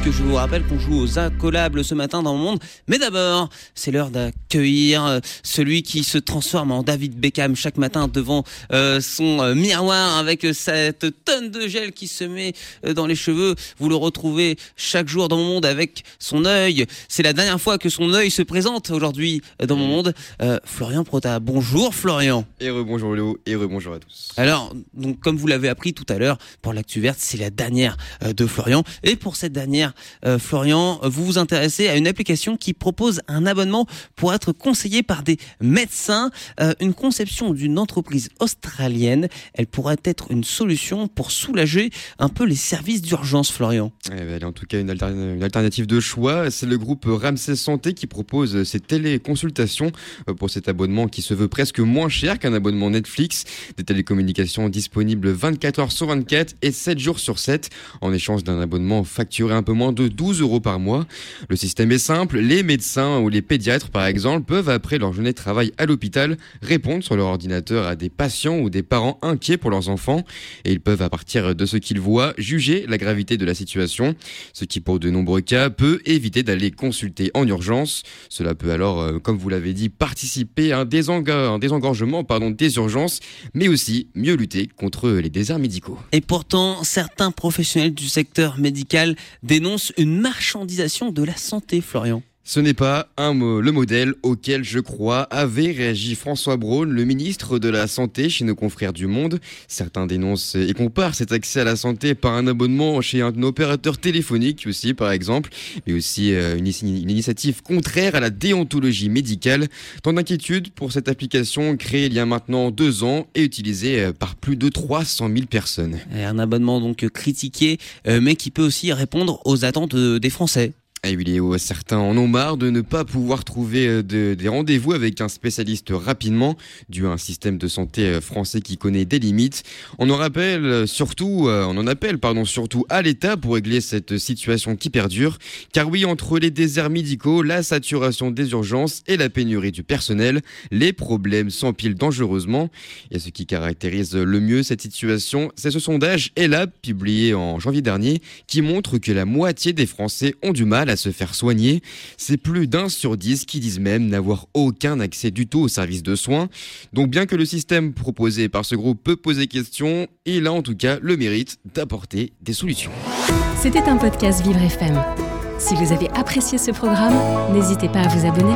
Puisque je vous rappelle qu'on joue aux incollables ce matin dans le monde. Mais d'abord, c'est l'heure d'accueillir euh, celui qui se transforme en David Beckham chaque matin devant euh, son euh, miroir avec cette tonne de gel qui se met dans les cheveux. Vous le retrouvez chaque jour dans mon monde avec son œil. C'est la dernière fois que son œil se présente aujourd'hui dans mon monde. Florian Prota. Bonjour Florian. Et bonjour Léo, et bonjour à tous. Alors, donc comme vous l'avez appris tout à l'heure, pour l'actu verte, c'est la dernière de Florian. Et pour cette dernière euh, Florian, vous vous intéressez à une application qui propose un abonnement pour être conseillé par des médecins. Euh, une conception d'une entreprise australienne. Elle pourrait être une solution pour soulager un peu les services d'urgence, Florian. Eh ben, elle est en tout cas une, alternative de choix. C'est le groupe Ramsey Santé qui propose ces téléconsultations euh, pour cet abonnement qui se veut presque moins cher qu'un abonnement Netflix. Des télécommunications disponibles 24 heures sur 24 et 7 jours sur 7 en échange d'un abonnement facturé un peu moins de 12 euros par mois. Le système est simple, les médecins ou les pédiatres par exemple peuvent après leur journée de travail à l'hôpital répondre sur leur ordinateur à des patients ou des parents inquiets pour leurs enfants et ils peuvent à partir de ce qu'ils voient juger la gravité de la situation, ce qui pour de nombreux cas peut éviter d'aller consulter en urgence. Cela peut alors, euh, comme vous l'avez dit, participer à un, désengorgement pardon, des urgences, mais aussi mieux lutter contre les déserts médicaux. Et pourtant, certains professionnels du secteur médical dénonce une marchandisation de la santé, Florian. Ce n'est pas un le modèle auquel je crois, avait réagi François Braun, le ministre de la Santé chez nos confrères du Monde. Certains dénoncent et comparent cet accès à la santé par un abonnement chez un opérateur téléphonique aussi, par exemple, mais aussi euh, une, initiative contraire à la déontologie médicale. Tant d'inquiétude pour cette application créée il y a maintenant deux ans et utilisée euh, par plus de 300 000 personnes. un abonnement donc critiqué, euh, mais qui peut aussi répondre aux attentes des Français. Et oui, certains en ont marre de ne pas pouvoir trouver euh, des rendez-vous avec un spécialiste rapidement, dû à un système de santé euh, français qui connaît des limites. On en rappelle euh, surtout, on en appelle pardon surtout à l'État pour régler cette situation qui perdure. Car oui, entre les déserts médicaux, la saturation des urgences et la pénurie du personnel, les problèmes s'empilent dangereusement. Et ce qui caractérise le mieux cette situation, c'est ce sondage ELAB publié en janvier dernier qui montre que la moitié des Français ont du mal se faire soigner. C'est plus d'un sur dix qui disent même n'avoir aucun accès du tout aux services de soins. Donc bien que le système proposé par ce groupe peut poser question, il a en tout cas le mérite d'apporter des solutions. C'était un podcast Vivre FM. Si vous avez apprécié ce programme, n'hésitez pas à vous abonner.